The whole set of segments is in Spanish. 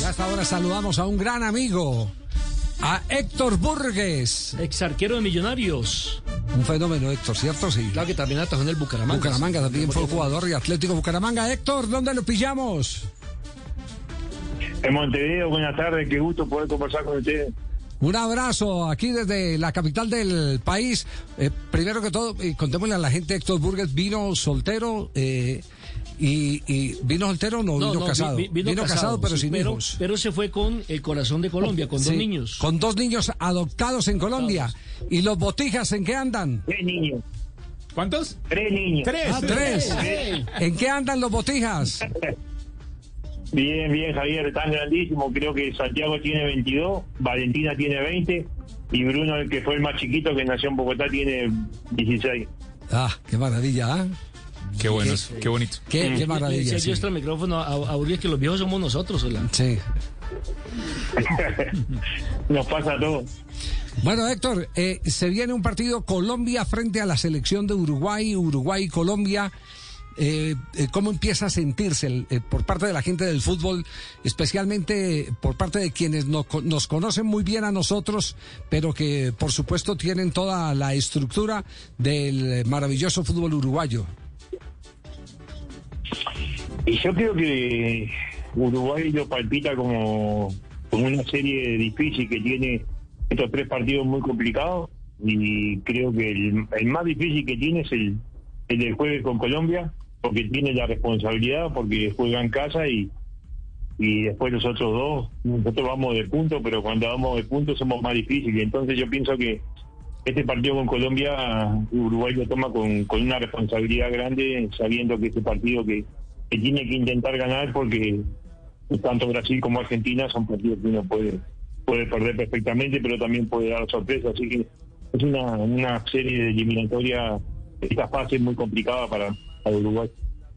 Y hasta ahora saludamos a un gran amigo, a Héctor Burgues. Ex arquero de Millonarios. Un fenómeno, Héctor, ¿cierto? Sí. Claro que también atajó en el Bucaramanga. Bucaramanga también fue jugador y Atlético Bucaramanga. Héctor, ¿dónde lo pillamos? En Montevideo, buenas tardes, qué gusto poder conversar con ustedes. Un abrazo aquí desde la capital del país. Eh, primero que todo, eh, contémosle a la gente, Héctor Burgues vino soltero eh, y, y, vino soltero no, No, vino no, casado. vi- vi- vino, casado, pero sí, sin pero, hijos. Pero se fue con el corazón de Colombia, con dos niños. Con dos niños adoptados en Colombia. ¿Y los botijas en qué andan? Tres niños, ¿Cuántos? tres niños. Tres. Ah, tres. ¿En qué andan los botijas? Bien, bien, Javier, tan grandísimo. Creo que Santiago tiene 22, Valentina tiene 20 y Bruno, el que fue el más chiquito que nació en Bogotá, tiene 16. Ah, qué maravilla, ¿ah? Qué buenos, qué bonito. Qué, qué Le decía maravilla. yo sí. extra micrófono a, que los viejos somos nosotros, hola. Sí. Nos pasa todo. Bueno, Héctor, eh, se viene un partido Colombia frente a la selección de Uruguay, Uruguay, Colombia. Eh, eh, ¿Cómo empieza a sentirse el- eh, por parte de la gente del fútbol, especialmente por parte de quienes no- nos conocen muy bien a nosotros, pero que por supuesto tienen toda la estructura del eh, maravilloso fútbol uruguayo? Y yo creo que Uruguay lo palpita como, como una serie difícil que tiene estos tres partidos muy complicados y creo que el, el más difícil que tiene es el, el del jueves con Colombia porque tiene la responsabilidad, porque juega en casa y, y después los otros dos, nosotros vamos de punto, pero cuando vamos de punto somos más difíciles. Entonces yo pienso que este partido con Colombia, Uruguay lo toma con, con una responsabilidad grande, sabiendo que este partido que, que tiene que intentar ganar, porque tanto Brasil como Argentina son partidos que uno puede, puede perder perfectamente, pero también puede dar sorpresa. Así que es una, una serie de eliminatoria, esta fase muy complicada para, para Uruguay.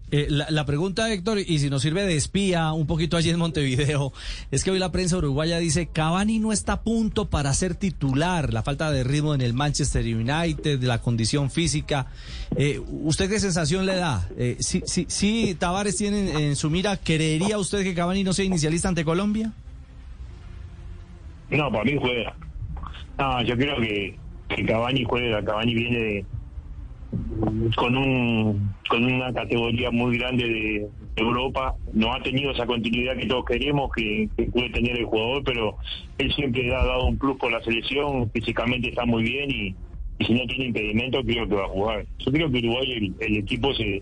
Eh, la, la pregunta, Héctor, y si nos sirve de espía un poquito allí en Montevideo, es que hoy la prensa uruguaya dice Cavani no está a punto para ser titular, la falta de ritmo en el Manchester United, la condición física. Eh, ¿Usted qué sensación le da? Eh, si, si, si Tavares tiene en, su mira, ¿creería usted que Cavani no sea inicialista ante Colombia? No, para mí juega. No, yo creo que, que Cavani juega. Cavani viene de- con un con una categoría muy grande de Europa. No ha tenido esa continuidad que todos queremos que, puede tener el jugador, pero él siempre ha dado un plus por la selección. Físicamente está muy bien y, si no tiene impedimento, creo que va a jugar. Yo creo que Uruguay, el, equipo se,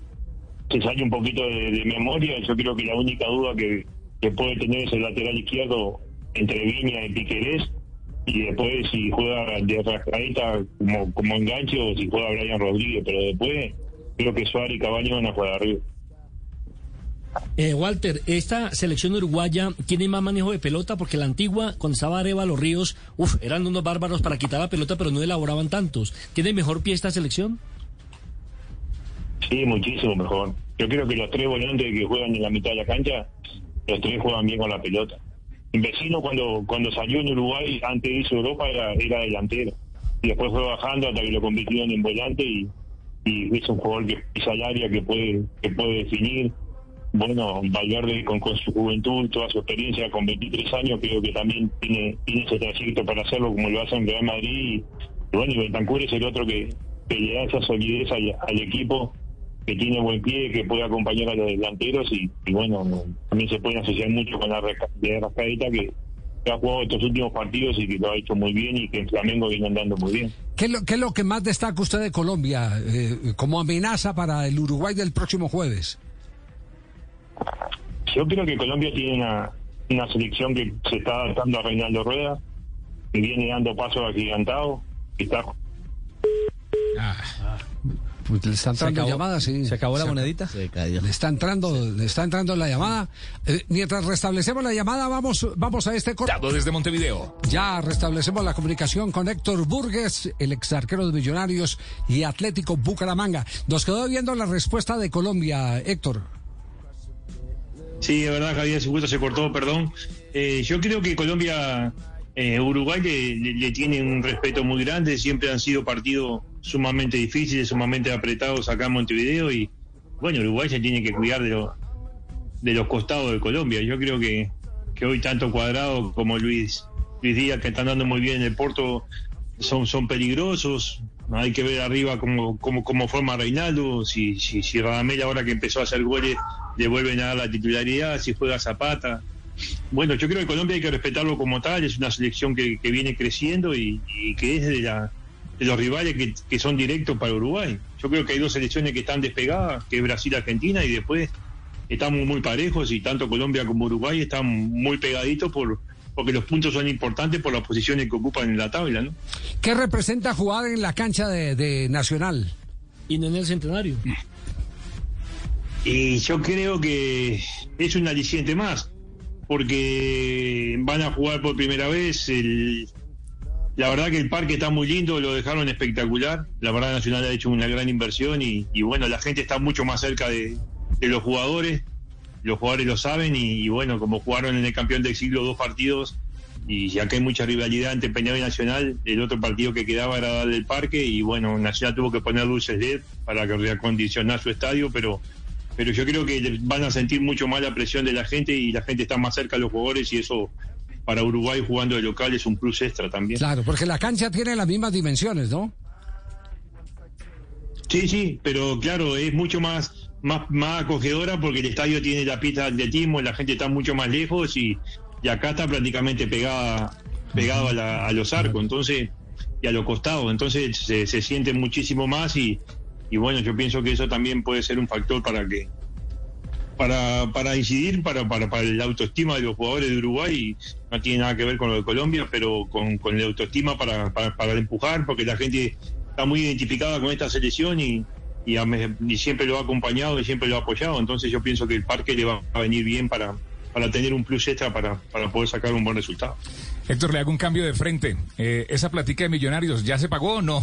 se sale un poquito de, de memoria. Yo creo que la única duda que, que puede tener es el lateral izquierdo entre Viña y Piquerés. Y después si juega de rascaeta como, como enganche o si juega Brian Rodríguez. Pero después creo que Suárez y Cabaño van a jugar arriba. Eh, Walter, esta selección uruguaya tiene más manejo de pelota porque la antigua, cuando estaba Areva, los ríos, uf, eran unos bárbaros para quitar la pelota, pero no elaboraban tantos. ¿Tiene mejor pie esta selección? Sí, muchísimo mejor. Yo creo que los tres volantes que juegan en la mitad de la cancha, los tres juegan bien con la pelota. El vecino cuando cuando salió en Uruguay, antes de irse a Europa, era, era delantero. Y después fue bajando hasta que lo convirtieron en volante y, y es un jugador que pisa el área, que puede, que puede definir. Bueno, Valverde con, con su juventud, toda su experiencia, con 23 años, creo que también tiene, tiene ese trayecto para hacerlo como lo hace en Real Madrid. Y, bueno, y Bentancur es el otro que, que le da esa solidez al, al equipo que tiene buen pie, que puede acompañar a los delanteros y, y bueno, no, también se pueden asociar mucho con la de Rascaeta que, que ha jugado estos últimos partidos y que lo ha hecho muy bien y que en Flamengo viene andando muy bien. ¿Qué es lo, qué es lo que más destaca usted de Colombia eh, como amenaza para el Uruguay del próximo jueves? Yo creo que Colombia tiene una, una selección que se está adaptando a Reinaldo Rueda, que viene dando pasos agigantados, que está Pues le está entrando acabó- llamadas, sí. ¿Se acabó la monedita? Le está entrando, le está entrando la llamada. Eh, mientras restablecemos la llamada, vamos, vamos a este corte. Desde Montevideo. Ya restablecemos la comunicación con Héctor Burgues, el ex arquero de Millonarios y Atlético Bucaramanga. Nos quedó viendo la respuesta de Colombia, Héctor. Sí, es verdad, Javier, su gusto se cortó, perdón. Eh, yo creo que Colombia, eh, Uruguay le, le- tiene un respeto muy grande, siempre han sido partidos sumamente difíciles, sumamente apretados acá en Montevideo y bueno, Uruguay se tiene que cuidar de, los de los costados de Colombia. Yo creo que, que hoy tanto Cuadrado como Luis, Luis Díaz, que están dando muy bien en el Porto, son, son peligrosos. Hay que ver arriba cómo, cómo, cómo forma Reinaldo, si, si, si Radamel ahora que empezó a hacer goles le vuelven a dar la titularidad, si juega Zapata. Bueno, yo creo que Colombia hay que respetarlo como tal, es una selección que, que viene creciendo y, y que es de, la, de los rivales que, que son directos para Uruguay. Yo creo que hay dos selecciones que están despegadas, que es Brasil y Argentina, y después estamos muy parejos y tanto Colombia como Uruguay están muy pegaditos por porque los puntos son importantes por las posiciones que ocupan en la tabla, ¿no? ¿Qué representa jugar en la cancha de, de Nacional? Y no en el centenario. Y yo creo que es un aliciente más, porque van a jugar por primera vez. El, la verdad que el parque está muy lindo, lo dejaron espectacular. La verdad Nacional ha hecho una gran inversión y, bueno, la gente está mucho más cerca de, los jugadores. Los jugadores lo saben y, y, bueno, como jugaron en el campeón del siglo dos partidos y ya que hay mucha rivalidad entre Peñarol y Nacional, el otro partido que quedaba era darle el parque y bueno, Nacional tuvo que poner luces LED para que reacondicionar su estadio, pero pero yo creo que van a sentir mucho más la presión de la gente y la gente está más cerca de los jugadores y eso para Uruguay jugando de local es un plus extra también. Claro, porque la cancha tiene las mismas dimensiones, ¿no? Sí, sí, pero claro, es mucho más, más, más acogedora porque el estadio tiene la pista de atletismo, la gente está mucho más lejos y, y acá está prácticamente pegada, pegado a, la, a, los arcos, entonces, y a los costados, entonces se, se siente muchísimo más y, y bueno, yo pienso que eso también puede ser un factor para que para, para incidir para, para, para la autoestima de los jugadores de Uruguay, no tiene nada que ver con lo de Colombia, pero con, con la autoestima para, para, empujar, porque la gente está muy identificada con esta selección y, y, a, y, siempre lo ha acompañado y siempre lo ha apoyado, entonces yo pienso que el parque le va a venir bien para, para tener un plus extra para, para poder sacar un buen resultado. Héctor, le hago un cambio de frente. Eh, ¿Esa platica de millonarios ya se pagó o no?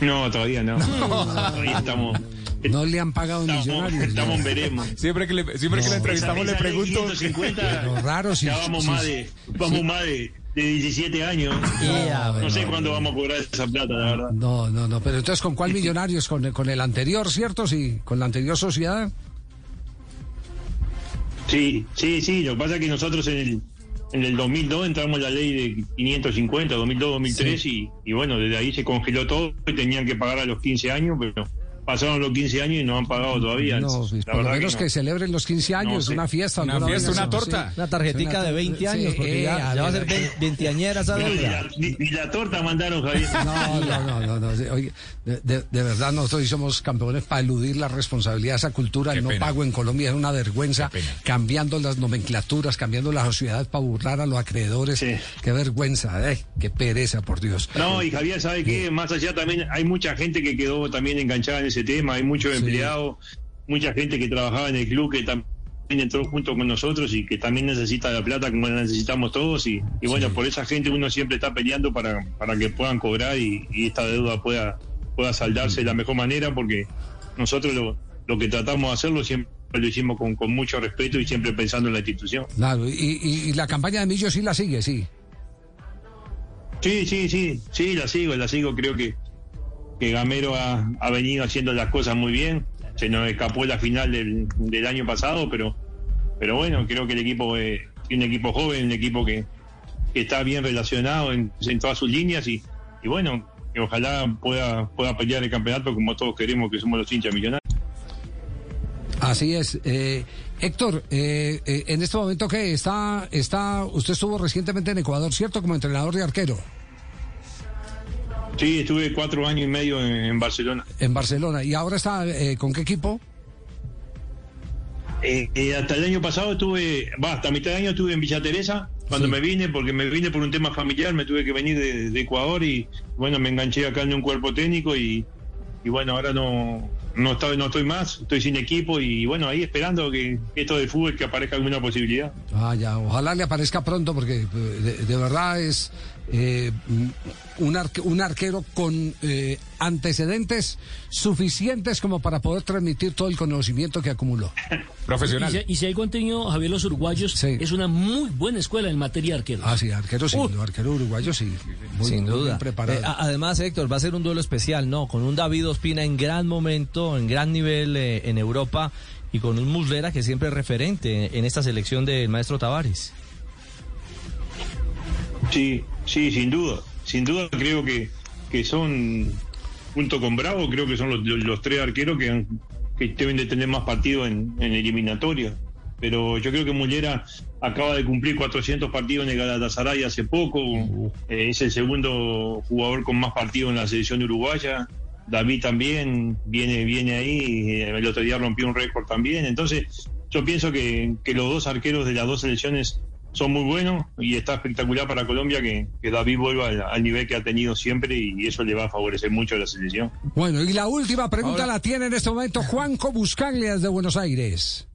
No, todavía no. no. Todavía estamos. No le han pagado estamos, millonarios. Estamos, veremos. Siempre que le, siempre no, que le entrevistamos le pregunto. 150, Lo raro si, ya vamos si, más de, vamos si, más de, de 17 años. Yeah, no, no sé cuándo vamos a cobrar esa plata, la verdad. No, no, no. Pero entonces, ¿con cuál millonarios? ¿Con, con el anterior, cierto? Sí, con la anterior sociedad. Sí, sí, sí. Lo que pasa es que nosotros en el, en el 2002 entramos en la ley de 550, 2002-2003 sí. y, y, bueno, desde ahí se congeló todo y tenían que pagar a los 15 años, pero pasaron los 15 años y no han pagado todavía. No, la por lo menos que, no. que, celebren los 15 años, no, sí. una fiesta. Una, fiesta, una torta. Sí. Una tarjetita de 20 años, porque eh, ya, ya, va a ser veinteañera esa ni, la, ni, ni, la torta mandaron, Javier. No, no, no, no. Oye, de, de, de, verdad, nosotros somos campeones para eludir la responsabilidad de esa cultura. El no pena. pago en Colombia es una vergüenza, cambiando las nomenclaturas, cambiando la sociedad para burlar a los acreedores. Qué vergüenza, eh, qué pereza, por Dios. No, y Javier, ¿sabe qué? Más allá también hay mucha gente que quedó también enganchada en ese tema, hay muchos sí. empleados, mucha gente que trabajaba en el club que también entró junto con nosotros y que también necesita la plata como la necesitamos todos y, y bueno, sí. por esa gente uno siempre está peleando para, para que puedan cobrar y, y esta deuda pueda, pueda saldarse de la mejor manera porque nosotros lo, lo que tratamos de hacerlo siempre lo hicimos con, con, mucho respeto y siempre pensando en la institución. Claro, y, y, y la campaña de Millo sí la sigue, sí. Sí, sí, sí, sí, la sigo, la sigo, creo que, que Gamero ha, ha venido haciendo las cosas muy bien, se nos escapó la final del, del año pasado, pero, pero bueno, creo que el equipo es un equipo joven, un equipo que, que está bien relacionado en, en todas sus líneas y, y, bueno, que ojalá pueda, pueda pelear el campeonato como todos queremos que somos los hinchas millonarios. Así es. Eh, Héctor, eh, eh, en este momento que está, está, usted estuvo recientemente en Ecuador, ¿cierto? Como entrenador de arquero. Sí, estuve cuatro años y medio en, en Barcelona. En Barcelona. ¿Y ahora está eh, con qué equipo? Eh, eh, hasta el año pasado estuve, va, hasta mitad de año estuve en Villa Teresa, cuando sí. me vine, porque me vine por un tema familiar, me tuve que venir de, de Ecuador y bueno, me enganché acá en un cuerpo técnico y, y bueno, ahora no, no estoy, no estoy más, estoy sin equipo y bueno, ahí esperando que, esto del fútbol que aparezca alguna posibilidad. Ah, ya, ojalá le aparezca pronto porque de, de verdad es eh, un, arque, un, arquero con eh, antecedentes suficientes como para poder transmitir todo el conocimiento que acumuló. Profesional. Y si, y si hay contenido, Javier, los uruguayos, sí. es una muy buena escuela en materia de arqueros. Ah, sí, arquero sí, uh. arquero uruguayo sí. Muy, Sin duda. Muy preparado. Eh, además, Héctor, va a ser un duelo especial, ¿no? Con un David Ospina en gran momento, en gran nivel eh, en Europa y con un Muslera que siempre es referente en esta selección del maestro Tavares. Sí, sí, sin duda. Sin duda creo que, que son, junto con Bravo, creo que son los, tres arqueros que, que deben de tener más partidos en, en eliminatoria. Pero yo creo que Mullera acaba de cumplir 400 partidos en el Galatasaray hace poco. Eh, es el segundo jugador con más partidos en la selección uruguaya. David también viene, viene ahí. El otro día rompió un récord también. Entonces, yo pienso que los dos arqueros de las dos selecciones son muy buenos y está espectacular para Colombia que, que David vuelva al, al, nivel que ha tenido siempre y eso le va a favorecer mucho a la selección. Bueno, y la última pregunta Ahora... la tiene en este momento Juanco Buscaglia de Buenos Aires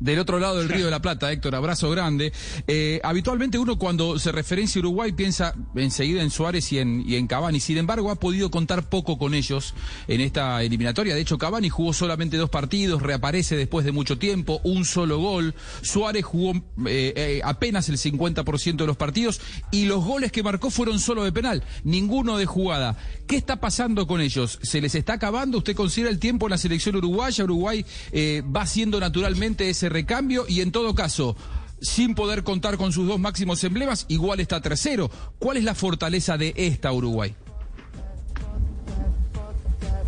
del otro lado del Río de la Plata, Héctor, abrazo grande. Eh, habitualmente uno cuando se referencia a Uruguay piensa enseguida en Suárez y en, y en Cavani. Sin embargo, ha podido contar poco con ellos en esta eliminatoria. De hecho, Cavani jugó solamente dos partidos, reaparece después de mucho tiempo, un solo gol. Suárez jugó eh, eh, apenas el 50% de los partidos y los goles que marcó fueron solo de penal, ninguno de jugada. ¿Qué está pasando con ellos? ¿Se les está acabando? ¿Usted considera el tiempo en la selección uruguaya? Uruguay va siendo naturalmente ese recambio y en todo caso, sin poder contar con sus dos máximos emblemas, igual está tercero. ¿Cuál es la fortaleza de esta Uruguay?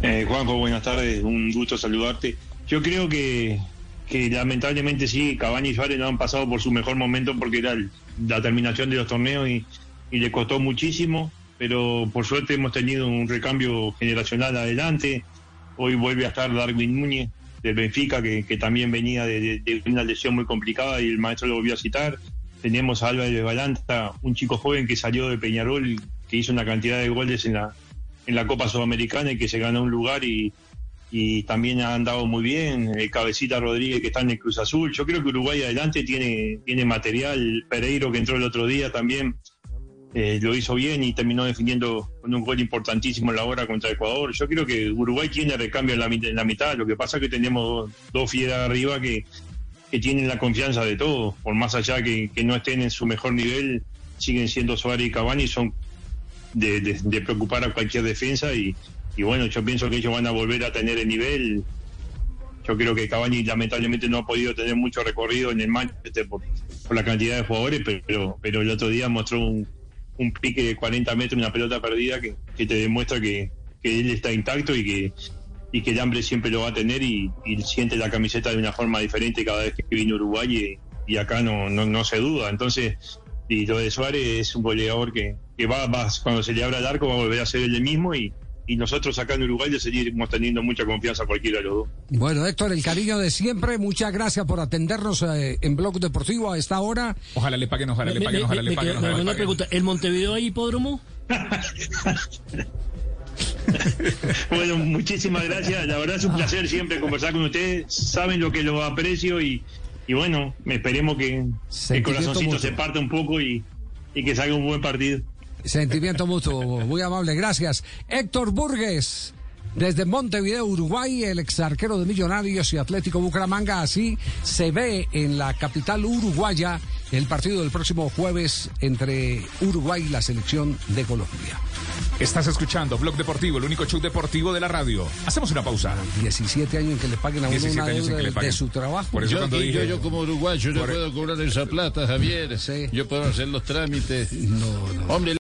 Eh, Juanjo, buenas tardes, un gusto saludarte. Yo creo que, lamentablemente sí, Cavani y Suárez no han pasado por su mejor momento porque era la terminación de los torneos y, y le costó muchísimo, pero por suerte hemos tenido un recambio generacional adelante. Hoy vuelve a estar Darwin Núñez, de Benfica, que, que también venía de, una lesión muy complicada y el maestro lo volvió a citar. Tenemos a Álvarez de Balanta, un chico joven que salió de Peñarol, que hizo una cantidad de goles en la, en la Copa Sudamericana y que se ganó un lugar y, y también ha andado muy bien. El Cabecita Rodríguez que está en el Cruz Azul. Yo creo que Uruguay adelante tiene, tiene material. Pereiro que entró el otro día también eh, lo hizo bien y terminó definiendo con un gol importantísimo en la hora contra Ecuador. Yo creo que Uruguay tiene recambio en la, en la mitad, lo que pasa es que tenemos dos, fieras arriba que, que, tienen la confianza de todos, por más allá que, que, no estén en su mejor nivel, siguen siendo Suárez y Cavani, son de, preocupar a cualquier defensa y, y, bueno, yo pienso que ellos van a volver a tener el nivel. Yo creo que Cavani lamentablemente no ha podido tener mucho recorrido en el Manchester por, por la cantidad de jugadores, pero, pero el otro día mostró un, un pique de 40 metros, una pelota perdida que, que te demuestra que, que, él está intacto y que, y que el hambre siempre lo va a tener y, y, siente la camiseta de una forma diferente cada vez que viene Uruguay y, y acá no, no, no, se duda. Entonces, y lo de Suárez es un goleador que, que va, va, cuando se le abra el arco va a volver a ser el mismo y, y nosotros acá en Uruguay le seguimos teniendo mucha confianza a cualquiera de los dos. Bueno, Héctor, el cariño de siempre, muchas gracias por atendernos eh, en Blog Deportivo a esta hora. Ojalá le paguen, ojalá me, le paguen, me, ojalá me, le paguen. Ojalá una pregunta, ¿el Montevideo hay hipódromo? bueno, muchísimas gracias. La verdad es un placer siempre conversar con ustedes. Saben lo que lo aprecio y, y bueno, esperemos que el corazoncito mucho. se parte un poco y, y que salga un buen partido. Sentimiento mutuo, muy amable, gracias. Héctor Burgues, desde Montevideo, Uruguay, el ex arquero de Millonarios y Atlético Bucaramanga, así se ve en la capital uruguaya el partido del próximo jueves entre Uruguay y la selección de Colombia. Estás escuchando Blog Deportivo, el único show deportivo de la radio. Hacemos una pausa. 17 años en que le paguen a uno una deuda de, de, su trabajo. Por eso yo, cuando dije, yo, yo, como uruguayo no puedo cobrar esa plata, Javier. Sí. Yo puedo hacer los trámites. No, no. Hombre,